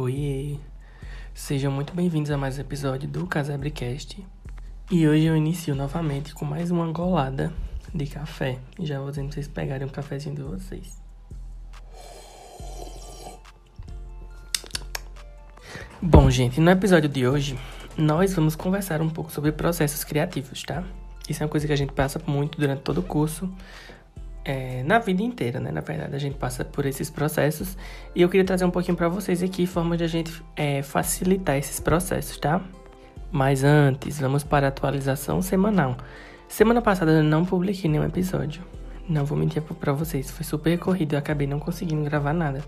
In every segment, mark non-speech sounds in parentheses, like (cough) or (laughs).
Oiê! Sejam muito bem-vindos a mais um episódio do Casabrecast. E hoje eu inicio novamente com mais uma golada de café. Já vou dizendo pra vocês pegarem um cafezinho de vocês. Bom, gente, no episódio de hoje, nós vamos conversar um pouco sobre processos criativos, tá? Isso é uma coisa que a gente passa muito durante todo o curso, é, na vida inteira, né? Na verdade, a gente passa por esses processos e eu queria trazer um pouquinho para vocês aqui formas de a gente é, facilitar esses processos, tá? Mas antes, vamos para a atualização semanal. Semana passada eu não publiquei nenhum episódio. Não vou mentir para vocês, foi super corrido, eu acabei não conseguindo gravar nada.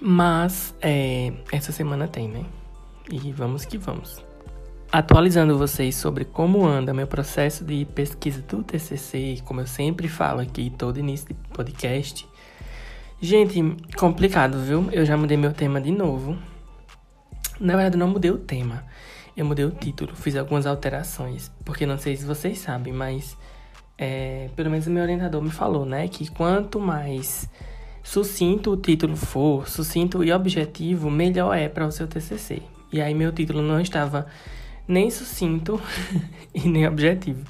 Mas é, essa semana tem, né? E vamos que vamos atualizando vocês sobre como anda meu processo de pesquisa do TCC, como eu sempre falo aqui todo início de podcast. Gente, complicado, viu? Eu já mudei meu tema de novo. Na verdade, não mudei o tema. Eu mudei o título, fiz algumas alterações, porque não sei se vocês sabem, mas é, pelo menos o meu orientador me falou, né, que quanto mais sucinto o título for, sucinto e objetivo, melhor é para o seu TCC. E aí meu título não estava nem sucinto (laughs) e nem objetivo.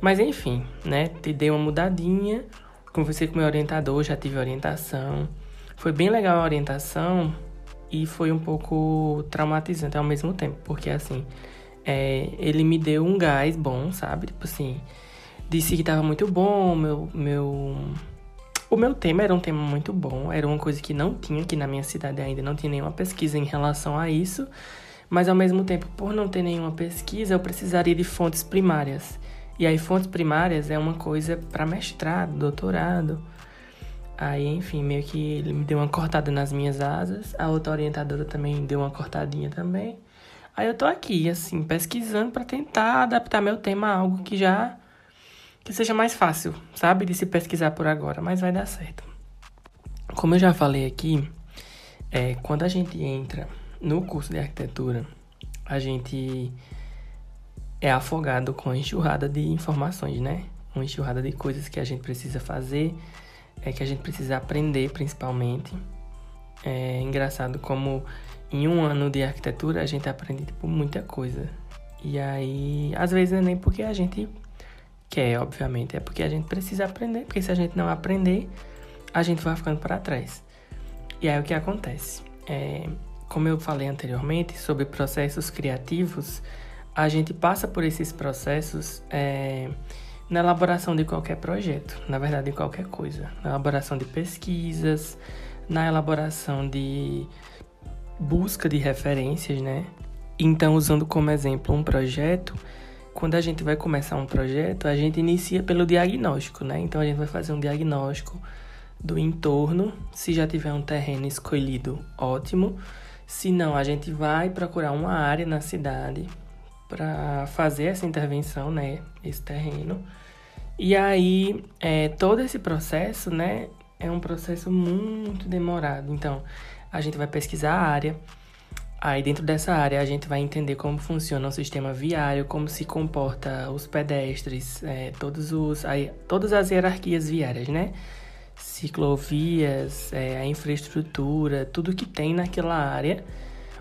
Mas enfim, né? Te dei uma mudadinha. Conversei com meu orientador, já tive orientação. Foi bem legal a orientação e foi um pouco traumatizante ao mesmo tempo, porque assim, é, ele me deu um gás bom, sabe? Tipo assim, disse que tava muito bom, meu, meu. O meu tema era um tema muito bom, era uma coisa que não tinha aqui na minha cidade ainda, não tinha nenhuma pesquisa em relação a isso. Mas ao mesmo tempo, por não ter nenhuma pesquisa, eu precisaria de fontes primárias. E aí, fontes primárias é uma coisa para mestrado, doutorado. Aí, enfim, meio que ele me deu uma cortada nas minhas asas. A outra orientadora também deu uma cortadinha também. Aí eu tô aqui, assim, pesquisando para tentar adaptar meu tema a algo que já que seja mais fácil, sabe, de se pesquisar por agora, mas vai dar certo. Como eu já falei aqui, é, quando a gente entra no curso de arquitetura, a gente é afogado com enxurrada de informações, né? Uma enxurrada de coisas que a gente precisa fazer, é que a gente precisa aprender principalmente. É engraçado como em um ano de arquitetura a gente aprende tipo, muita coisa. E aí, às vezes não é nem porque a gente quer, obviamente, é porque a gente precisa aprender, porque se a gente não aprender, a gente vai ficando para trás. E aí o que acontece? É, como eu falei anteriormente sobre processos criativos, a gente passa por esses processos é, na elaboração de qualquer projeto, na verdade, de qualquer coisa. Na elaboração de pesquisas, na elaboração de busca de referências, né? Então, usando como exemplo um projeto, quando a gente vai começar um projeto, a gente inicia pelo diagnóstico, né? Então, a gente vai fazer um diagnóstico do entorno. Se já tiver um terreno escolhido, ótimo. Se não, a gente vai procurar uma área na cidade para fazer essa intervenção, né? Esse terreno. E aí, é, todo esse processo, né? É um processo muito demorado. Então, a gente vai pesquisar a área. Aí, dentro dessa área, a gente vai entender como funciona o sistema viário, como se comporta os pedestres, é, todos os, aí, todas as hierarquias viárias, né? Ciclovias, é, a infraestrutura, tudo que tem naquela área.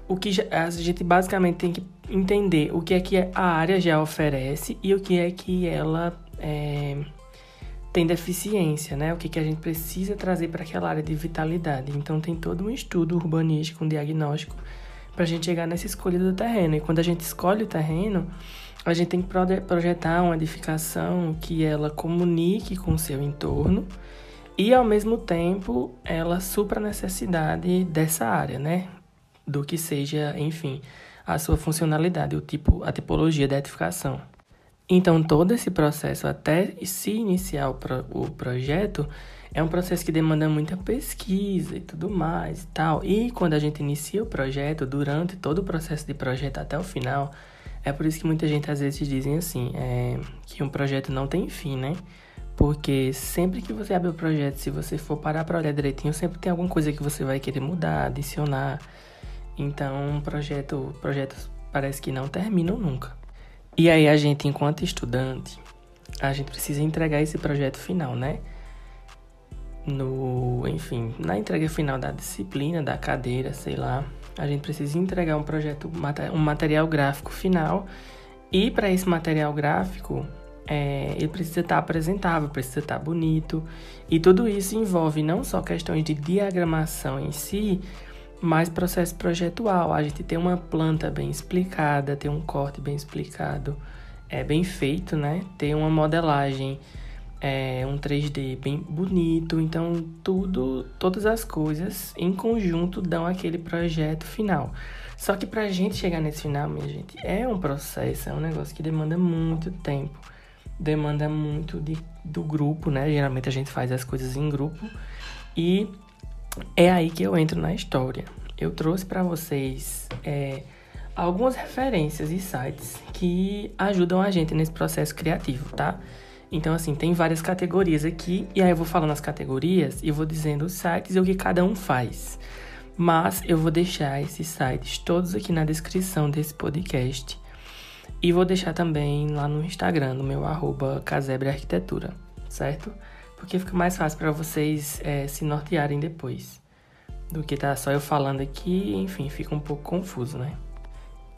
O que a gente basicamente tem que entender o que é que a área já oferece e o que é que ela é, tem deficiência, né? O que, que a gente precisa trazer para aquela área de vitalidade. Então tem todo um estudo urbanístico, um diagnóstico para a gente chegar nessa escolha do terreno. E quando a gente escolhe o terreno, a gente tem que projetar uma edificação que ela comunique com o seu entorno e ao mesmo tempo ela supra a necessidade dessa área, né? Do que seja, enfim, a sua funcionalidade, o tipo, a tipologia da edificação. Então, todo esse processo, até se iniciar o, pro, o projeto, é um processo que demanda muita pesquisa e tudo mais e tal. E quando a gente inicia o projeto, durante todo o processo de projeto até o final, é por isso que muita gente às vezes dizem assim, é, que um projeto não tem fim, né? Porque sempre que você abre o projeto, se você for parar para olhar direitinho, sempre tem alguma coisa que você vai querer mudar, adicionar. Então, projeto, projetos parece que não terminam nunca. E aí a gente, enquanto estudante, a gente precisa entregar esse projeto final, né? no, enfim, na entrega final da disciplina, da cadeira, sei lá, a gente precisa entregar um projeto, um material gráfico final. E para esse material gráfico, é, ele precisa estar apresentável, precisa estar bonito. E tudo isso envolve não só questões de diagramação em si, mas processo projetual. A gente tem uma planta bem explicada, tem um corte bem explicado, é bem feito, né? Tem uma modelagem, é, um 3D bem bonito. Então, tudo, todas as coisas em conjunto dão aquele projeto final. Só que pra gente chegar nesse final, minha gente, é um processo, é um negócio que demanda muito tempo demanda muito de, do grupo, né? Geralmente a gente faz as coisas em grupo e é aí que eu entro na história. Eu trouxe para vocês é, algumas referências e sites que ajudam a gente nesse processo criativo, tá? Então, assim, tem várias categorias aqui, e aí eu vou falando as categorias e vou dizendo os sites e o que cada um faz. Mas eu vou deixar esses sites todos aqui na descrição desse podcast e vou deixar também lá no Instagram, no meu arroba Casebre Arquitetura, certo? Porque fica mais fácil para vocês é, se nortearem depois. Do que tá só eu falando aqui, enfim, fica um pouco confuso, né?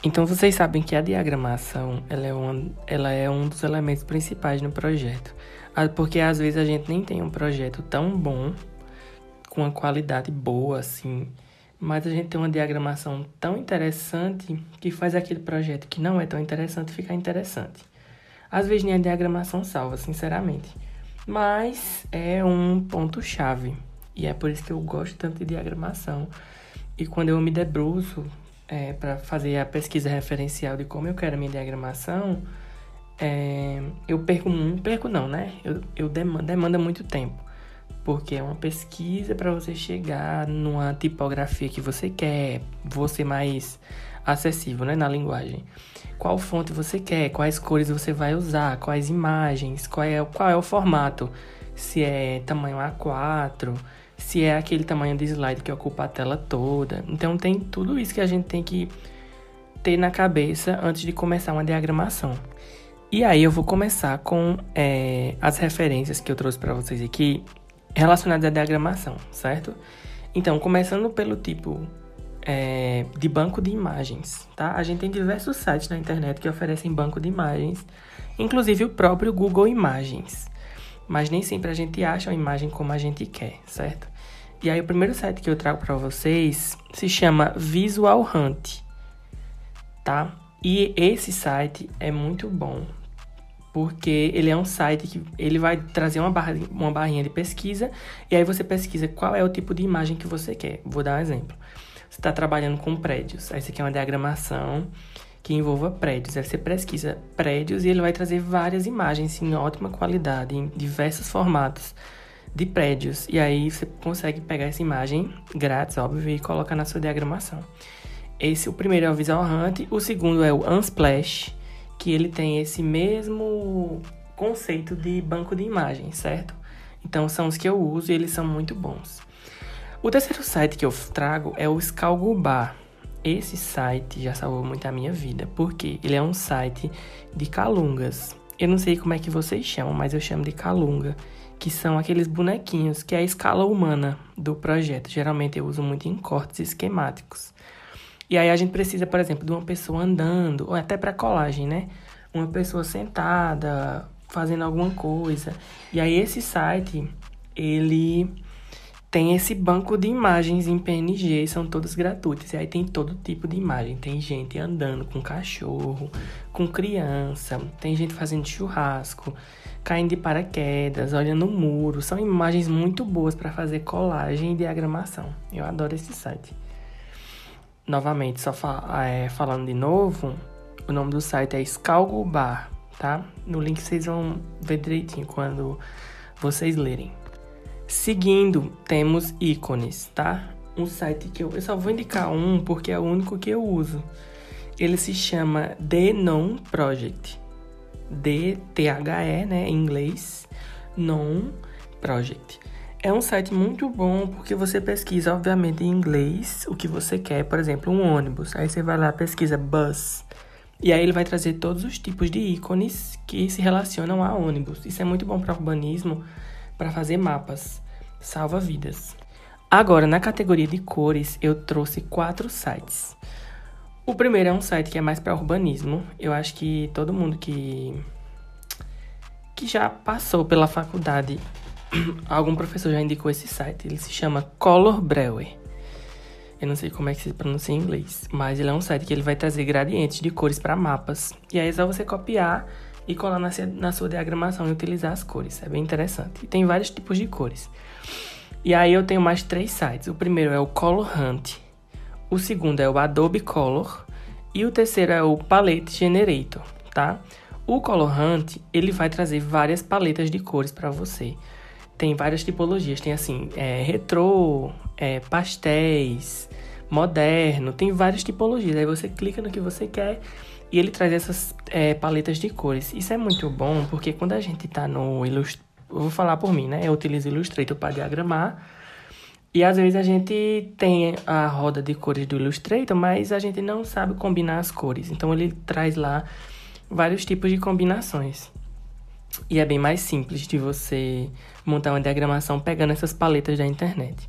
Então vocês sabem que a diagramação ela é, uma, ela é um dos elementos principais no projeto. Ah, porque às vezes a gente nem tem um projeto tão bom, com uma qualidade boa assim, mas a gente tem uma diagramação tão interessante que faz aquele projeto que não é tão interessante ficar interessante. Às vezes nem a diagramação salva, sinceramente, mas é um ponto-chave e é por isso que eu gosto tanto de diagramação. E quando eu me debruço é, para fazer a pesquisa referencial de como eu quero a minha diagramação, é, eu perco, perco não, né? Eu, eu demanda, demanda muito tempo porque é uma pesquisa para você chegar numa tipografia que você quer, você mais acessível, né, na linguagem. Qual fonte você quer, quais cores você vai usar, quais imagens, qual é, qual é o formato, se é tamanho A4, se é aquele tamanho de slide que ocupa a tela toda. Então tem tudo isso que a gente tem que ter na cabeça antes de começar uma diagramação. E aí eu vou começar com é, as referências que eu trouxe para vocês aqui relacionados à diagramação, certo? Então, começando pelo tipo é, de banco de imagens, tá? A gente tem diversos sites na internet que oferecem banco de imagens, inclusive o próprio Google Imagens. Mas nem sempre a gente acha uma imagem como a gente quer, certo? E aí o primeiro site que eu trago para vocês se chama Visual Hunt, tá? E esse site é muito bom, porque ele é um site que ele vai trazer uma, barra, uma barrinha de pesquisa e aí você pesquisa qual é o tipo de imagem que você quer. Vou dar um exemplo. Você está trabalhando com prédios, aí você quer uma diagramação que envolva prédios. Aí você pesquisa prédios e ele vai trazer várias imagens em ótima qualidade, em diversos formatos de prédios. E aí você consegue pegar essa imagem grátis, óbvio, e colocar na sua diagramação. Esse, o primeiro é o Visual Hunt, o segundo é o Unsplash, que ele tem esse mesmo conceito de banco de imagens, certo? Então são os que eu uso e eles são muito bons. O terceiro site que eu trago é o Scalgubar. Esse site já salvou muito a minha vida, porque ele é um site de calungas. Eu não sei como é que vocês chamam, mas eu chamo de calunga, que são aqueles bonequinhos que é a escala humana do projeto. Geralmente eu uso muito em cortes esquemáticos. E aí a gente precisa, por exemplo, de uma pessoa andando, ou até para colagem, né? Uma pessoa sentada, fazendo alguma coisa. E aí esse site, ele tem esse banco de imagens em PNG, são todas gratuitas. E aí tem todo tipo de imagem. Tem gente andando com cachorro, com criança, tem gente fazendo churrasco, caindo de paraquedas, olhando o muro. São imagens muito boas para fazer colagem e diagramação. Eu adoro esse site. Novamente, só fa é, falando de novo, o nome do site é Scalgo Bar, tá? No link vocês vão ver direitinho quando vocês lerem. Seguindo, temos ícones, tá? Um site que eu, eu só vou indicar um porque é o único que eu uso. Ele se chama The Non Project. D-T-H-E, né, em inglês. Non Project. É um site muito bom porque você pesquisa, obviamente, em inglês o que você quer, por exemplo, um ônibus. Aí você vai lá, pesquisa bus. E aí ele vai trazer todos os tipos de ícones que se relacionam a ônibus. Isso é muito bom para urbanismo, para fazer mapas. salva vidas. Agora, na categoria de cores, eu trouxe quatro sites. O primeiro é um site que é mais para urbanismo. Eu acho que todo mundo que que já passou pela faculdade, (clears throat) algum professor já indicou esse site. Ele se chama Color Brewer. Eu não sei como é que se pronuncia em inglês, mas ele é um site que ele vai trazer gradientes de cores para mapas. E aí é só você copiar e colar na, sua diagramação e utilizar as cores. É bem interessante. E tem vários tipos de cores. E aí eu tenho mais três sites. O primeiro é o Color Hunt. O segundo é o Adobe Color. E o terceiro é o Palette Generator, tá? O Color Hunt, ele vai trazer várias paletas de cores para você. Tem várias tipologias. Tem assim, é, retrô, é, pastéis, moderno. Tem várias tipologias. Aí você clica no que você quer e ele traz essas é, paletas de cores. Isso é muito bom porque quando a gente está no Illustrator vou falar por mim, né? Eu utilizo Illustrator para diagramar. E às vezes a gente tem a roda de cores do Illustrator, mas a gente não sabe combinar as cores. Então ele traz lá vários tipos de combinações. E é bem mais simples de você montar uma diagramação pegando essas paletas da internet.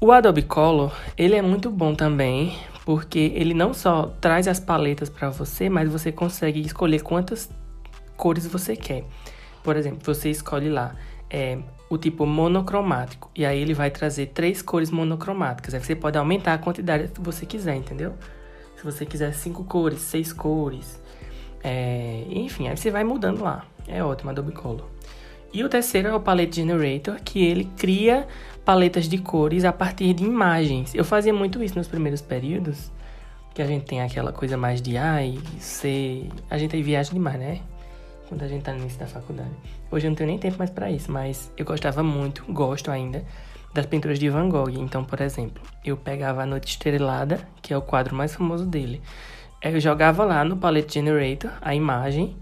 O Adobe Color, ele é muito bom também, porque ele não só traz as paletas para você, mas você consegue escolher quantas cores você quer. Por exemplo, você escolhe lá é, o tipo monocromático. E aí ele vai trazer três cores monocromáticas. Aí você pode aumentar a quantidade que você quiser, entendeu? Se você quiser cinco cores, seis cores. É, enfim, aí você vai mudando lá. É ótimo, Adobe Color. E o terceiro é o Palette Generator, que ele cria paletas de cores a partir de imagens. Eu fazia muito isso nos primeiros períodos, que a gente tem aquela coisa mais de ai, ser. A gente aí viaja demais, né? quando a gente tá no início da faculdade. Hoje eu não tenho nem tempo mais para isso, mas eu gostava muito, gosto ainda, das pinturas de Van Gogh. Então, por exemplo, eu pegava A Noite Estrelada, que é o quadro mais famoso dele. Eu jogava lá no Palette Generator a imagem,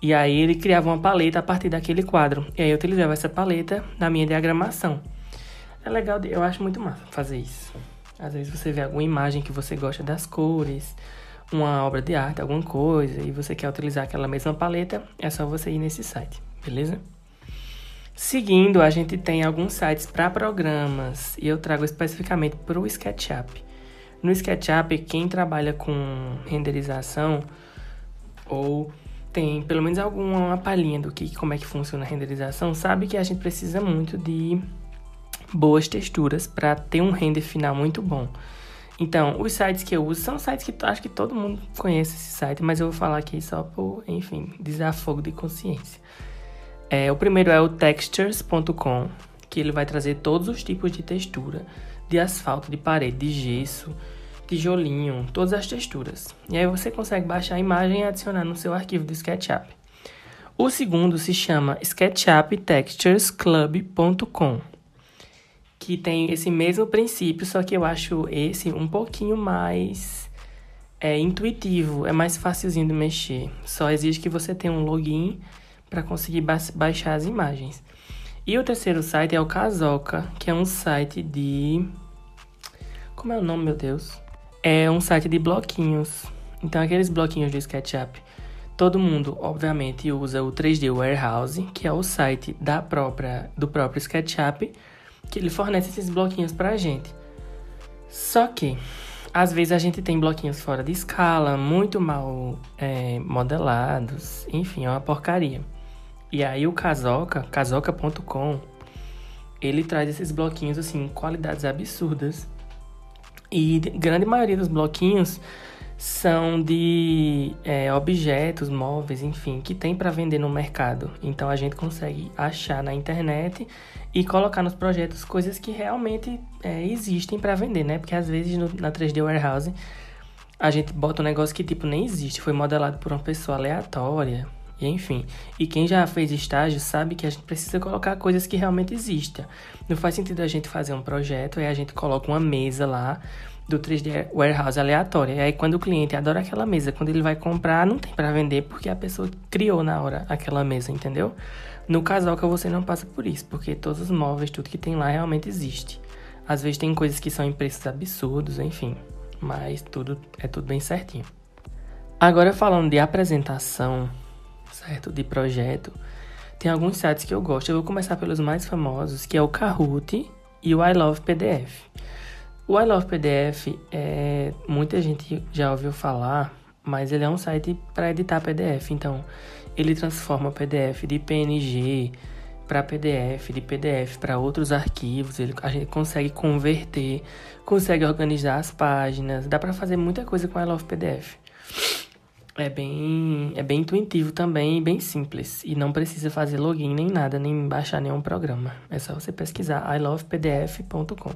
e aí ele criava uma paleta a partir daquele quadro. E aí eu utilizava essa paleta na minha diagramação. É legal, eu acho muito massa fazer isso. Às vezes você vê alguma imagem que você gosta das cores, uma obra de arte, alguma coisa, e você quer utilizar aquela mesma paleta, é só você ir nesse site, beleza? Seguindo, a gente tem alguns sites para programas, e eu trago especificamente para o SketchUp. No SketchUp, quem trabalha com renderização ou tem pelo menos alguma palhinha do que como é que funciona a renderização, sabe que a gente precisa muito de boas texturas para ter um render final muito bom. Então, os sites que eu uso são sites que acho que todo mundo conhece esse site, mas eu vou falar aqui só por, enfim, desafogo de consciência. É, o primeiro é o textures.com, que ele vai trazer todos os tipos de textura, de asfalto, de parede, de gesso, tijolinho, todas as texturas. E aí você consegue baixar a imagem e adicionar no seu arquivo do SketchUp. O segundo se chama SketchUpTexturesClub.com que tem esse mesmo princípio, só que eu acho esse um pouquinho mais é, intuitivo, é mais facilzinho de mexer. Só exige que você tenha um login para conseguir ba baixar as imagens. E o terceiro site é o Kazoka, que é um site de. Como é o nome, meu Deus? É um site de bloquinhos. Então, aqueles bloquinhos do SketchUp. Todo mundo, obviamente, usa o 3D Warehouse, que é o site da própria, do próprio SketchUp que ele fornece esses bloquinhos pra gente. Só que, às vezes a gente tem bloquinhos fora de escala, muito mal é, modelados, enfim, é uma porcaria. E aí o Kazoka, kazoka.com, ele traz esses bloquinhos assim, qualidades absurdas. E grande maioria dos bloquinhos são de é, objetos, móveis, enfim, que tem para vender no mercado. Então a gente consegue achar na internet e colocar nos projetos coisas que realmente é, existem para vender, né? Porque às vezes no, na 3D Warehouse a gente bota um negócio que tipo nem existe, foi modelado por uma pessoa aleatória, e enfim. E quem já fez estágio sabe que a gente precisa colocar coisas que realmente existam. Não faz sentido a gente fazer um projeto e a gente coloca uma mesa lá do 3D Warehouse aleatória. E aí quando o cliente adora aquela mesa, quando ele vai comprar, não tem para vender porque a pessoa criou na hora aquela mesa, entendeu? No Casoca você não passa por isso, porque todos os móveis, tudo que tem lá realmente existe. Às vezes tem coisas que são em preços absurdos, enfim, mas tudo é tudo bem certinho. Agora falando de apresentação, certo, de projeto, tem alguns sites que eu gosto. Eu vou começar pelos mais famosos, que é o Kahoot e o I Love PDF. O I Love PDF é muita gente já ouviu falar, mas ele é um site para editar PDF. Então, ele transforma PDF de PNG para PDF, de PDF para outros arquivos. Ele, a gente consegue converter, consegue organizar as páginas. Dá para fazer muita coisa com I Love PDF. É bem, é bem intuitivo também bem simples. E não precisa fazer login nem nada, nem baixar nenhum programa. É só você pesquisar ilovepdf.com.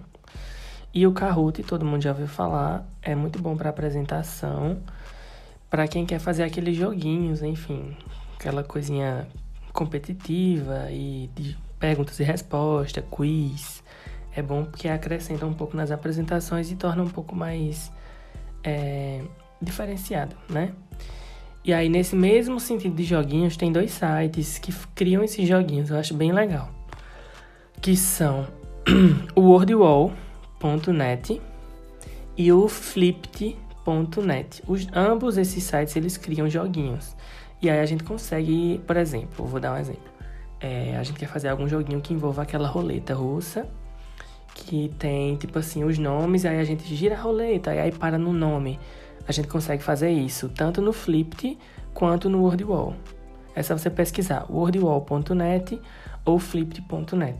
E o Kahoot, todo mundo já ouviu falar, é muito bom para apresentação, para quem quer fazer aqueles joguinhos, enfim, aquela coisinha competitiva e de perguntas e respostas, quiz. É bom porque acrescenta um pouco nas apresentações e torna um pouco mais é, diferenciado, né? E aí, nesse mesmo sentido de joguinhos, tem dois sites que criam esses joguinhos, eu acho bem legal. Que são (clears throat) o WordWall.net e o Flipped.net. Os, ambos esses sites, eles criam joguinhos. E aí a gente consegue, por exemplo, vou dar um exemplo. É, a gente quer fazer algum joguinho que envolva aquela roleta russa, que tem, tipo assim, os nomes, aí a gente gira a roleta, e aí para no nome a gente consegue fazer isso tanto no Flipped quanto no WordWall. É só você pesquisar wordwall.net ou flipped.net.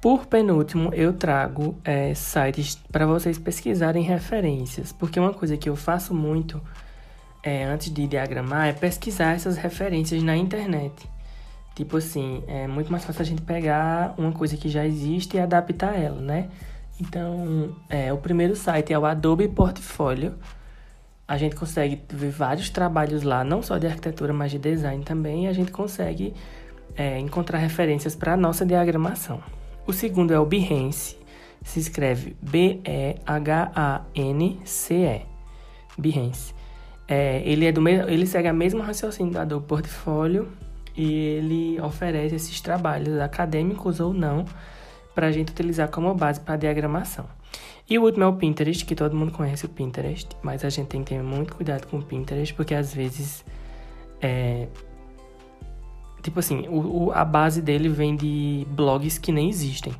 Por penúltimo, eu trago é, sites para vocês pesquisarem referências, porque uma coisa que eu faço muito é, antes de diagramar é pesquisar essas referências na internet. Tipo assim, é muito mais fácil a gente pegar uma coisa que já existe e adaptar ela, né? Então, é, o primeiro site é o Adobe Portfolio. A gente consegue ver vários trabalhos lá, não só de arquitetura, mas de design também, e a gente consegue é, encontrar referências para a nossa diagramação. O segundo é o Behance, se escreve B-E-H-A-N-C-E. Behance. É, ele, é do mesmo, ele segue a mesma raciocínio do Adobe Portfolio e ele oferece esses trabalhos acadêmicos ou não para a gente utilizar como base para diagramação. E o último é o Pinterest, que todo mundo conhece o Pinterest, mas a gente tem que ter muito cuidado com o Pinterest, porque às vezes é. Tipo assim, o, o, a base dele vem de blogs que nem existem.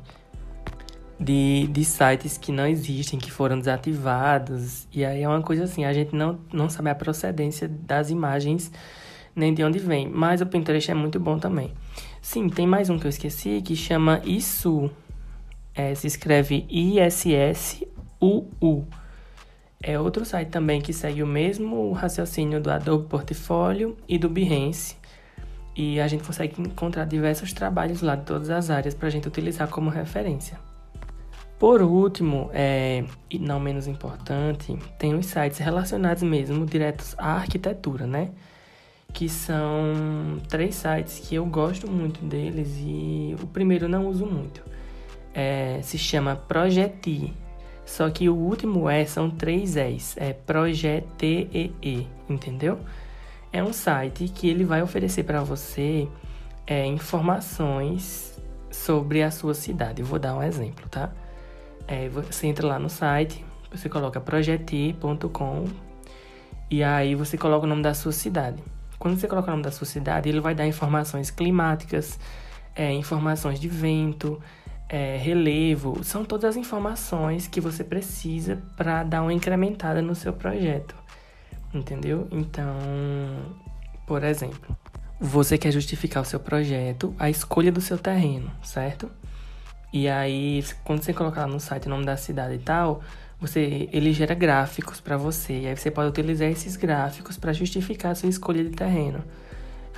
De, de sites que não existem, que foram desativados. E aí é uma coisa assim, a gente não, não sabe a procedência das imagens nem de onde vem. Mas o Pinterest é muito bom também. Sim, tem mais um que eu esqueci que chama Isso é, se escreve ISSUU. É outro site também que segue o mesmo raciocínio do Adobe Portfolio e do Behance. E a gente consegue encontrar diversos trabalhos lá de todas as áreas para a gente utilizar como referência. Por último, é, e não menos importante, tem os sites relacionados mesmo diretos à arquitetura, né? Que são três sites que eu gosto muito deles e o primeiro não uso muito é, se chama Projeti. Só que o último E são três Es, é Projetee, entendeu? É um site que ele vai oferecer para você é, informações sobre a sua cidade. Eu vou dar um exemplo, tá? É, você entra lá no site, você coloca projeti.com e aí você coloca o nome da sua cidade. Quando você coloca o nome da sua cidade, ele vai dar informações climáticas, é, informações de vento, é, relevo, são todas as informações que você precisa para dar uma incrementada no seu projeto, entendeu? Então, por exemplo, você quer justificar o seu projeto, a escolha do seu terreno, certo? E aí, quando você colocar no site o nome da cidade e tal, você ele gera gráficos para você. E aí você pode utilizar esses gráficos para justificar a sua escolha de terreno.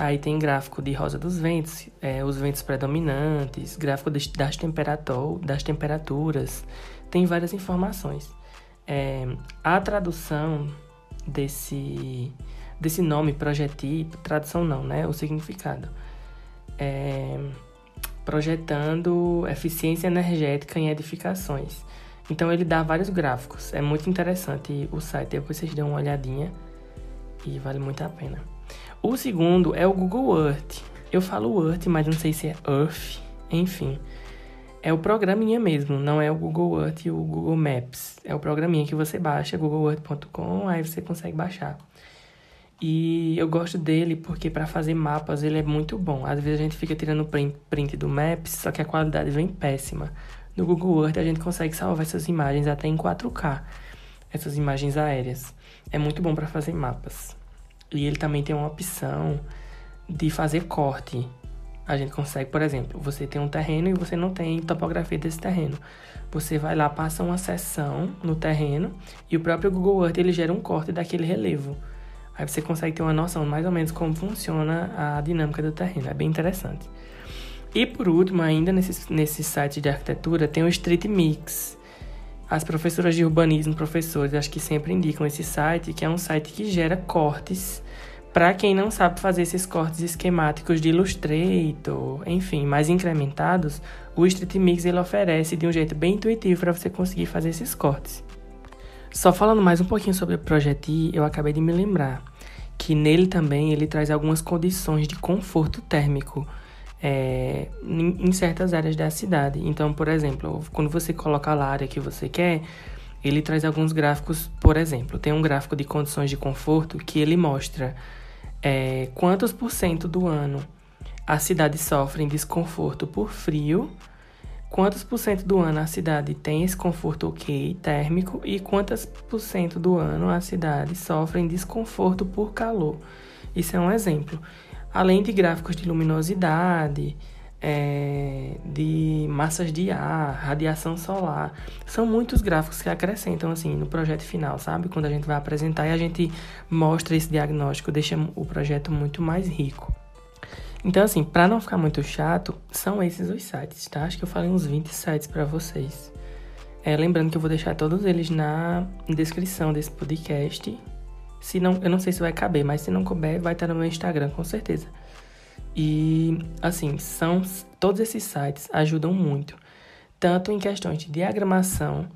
Aí tem gráfico de rosa dos ventos, é, os ventos predominantes, gráfico das, temperatur das temperaturas, tem várias informações. É, a tradução desse, desse nome, projetipo, tradução não, né? O significado. É, projetando eficiência energética em edificações. Então ele dá vários gráficos. É muito interessante o site, depois vocês dão uma olhadinha e vale muito a pena. O segundo é o Google Earth. Eu falo Earth, mas não sei se é Earth, enfim. É o programinha mesmo, não é o Google Earth e o Google Maps. É o programinha que você baixa, google.earth.com, aí você consegue baixar. E eu gosto dele porque para fazer mapas ele é muito bom. Às vezes a gente fica tirando print do Maps, só que a qualidade vem péssima. No Google Earth a gente consegue salvar essas imagens até em 4K, essas imagens aéreas. É muito bom para fazer mapas. E ele também tem uma opção de fazer corte. A gente consegue, por exemplo, você tem um terreno e você não tem topografia desse terreno. Você vai lá, passa uma seção no terreno e o próprio Google Earth ele gera um corte daquele relevo. Aí você consegue ter uma noção mais ou menos como funciona a dinâmica do terreno. É bem interessante. E por último, ainda nesse, nesse site de arquitetura, tem o Street Mix. As professoras de urbanismo, professores, acho que sempre indicam esse site, que é um site que gera cortes para quem não sabe fazer esses cortes esquemáticos de Illustrator, enfim, mais incrementados, o Street Mix ele oferece de um jeito bem intuitivo para você conseguir fazer esses cortes. Só falando mais um pouquinho sobre o Projeti, eu acabei de me lembrar que nele também ele traz algumas condições de conforto térmico é, em certas áreas da cidade. Então, por exemplo, quando você coloca a área que você quer, ele traz alguns gráficos, por exemplo, tem um gráfico de condições de conforto que ele mostra é, quantos por cento do ano a cidade sofre desconforto por frio quantos por cento do ano a cidade tem esse conforto ok térmico e quantas por cento do ano a cidade sofre desconforto por calor. Isso é um exemplo. Além de gráficos de luminosidade, é, de massas de ar, radiação solar. São muitos gráficos que acrescentam assim no projeto final, sabe? Quando a gente vai apresentar e a gente mostra esse diagnóstico, deixa o projeto muito mais rico. Então, assim, para não ficar muito chato, são esses os sites, tá? Acho que eu falei uns 20 sites para vocês. É, lembrando que eu vou deixar todos eles na descrição desse podcast. Se não, eu não sei se vai caber, mas se não couber, vai estar no meu Instagram, com certeza. E, assim, são todos esses sites ajudam muito, tanto em questões de diagramação,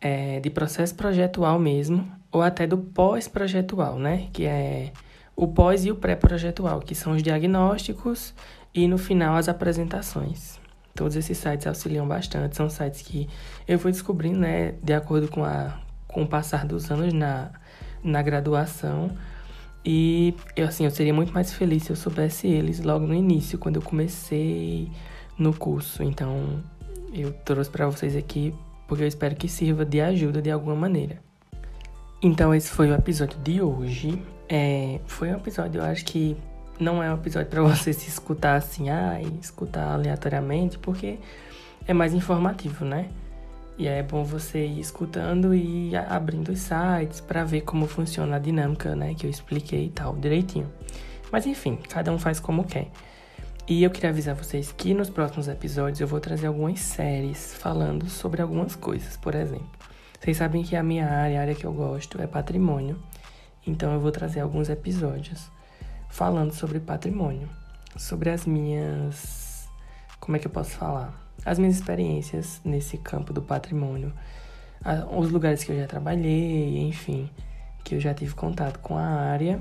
é, de processo projetual mesmo, ou até do pós-projetual, né? Que é o pós e o pré-projetual, que são os diagnósticos e no final as apresentações. Todos esses sites auxiliam bastante, são sites que eu fui descobrindo, né, de acordo com, a, com o passar dos anos na, na graduação. E eu, assim, eu seria muito mais feliz se eu soubesse eles logo no início, quando eu comecei no curso. Então, eu trouxe para vocês aqui porque eu espero que sirva de ajuda de alguma maneira. Então, esse foi o episódio de hoje. É, foi um episódio, eu acho que não é um episódio para (laughs) você se escutar assim, ah, escutar aleatoriamente, porque é mais informativo, né? E é bom você ir escutando e abrindo os sites para ver como funciona a dinâmica, né? Que eu expliquei e tal, direitinho. Mas enfim, cada um faz como quer. E eu queria avisar vocês que nos próximos episódios eu vou trazer algumas séries falando sobre algumas coisas. Por exemplo, vocês sabem que a minha área, a área que eu gosto, é patrimônio. Então eu vou trazer alguns episódios falando sobre patrimônio, sobre as minhas. Como é que eu posso falar? As minhas experiências nesse campo do patrimônio, os lugares que eu já trabalhei, enfim, que eu já tive contato com a área.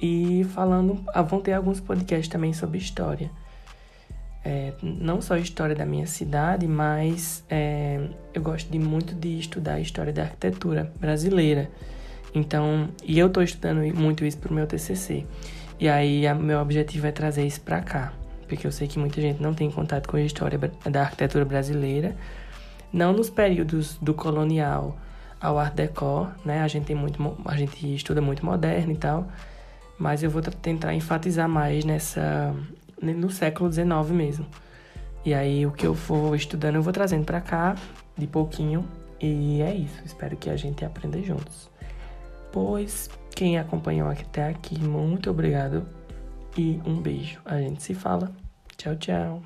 E falando, ah, vão ter alguns podcasts também sobre história. É, não só história da minha cidade, mas é, eu gosto de muito de estudar a história da arquitetura brasileira. Então, e eu estou estudando muito isso pro meu TCC. E aí, a, meu objetivo é trazer isso para cá, porque eu sei que muita gente não tem contato com a história da arquitetura brasileira, não nos períodos do colonial ao Art Deco, né? A gente tem muito, a gente estuda muito moderno e tal, mas eu vou tentar enfatizar mais nessa no século XIX mesmo. E aí o que eu for estudando eu vou trazendo para cá de pouquinho e é isso. Espero que a gente aprenda juntos. Pois quem acompanhou até aqui, muito obrigado e um beijo. A gente se fala. Tchau, tchau.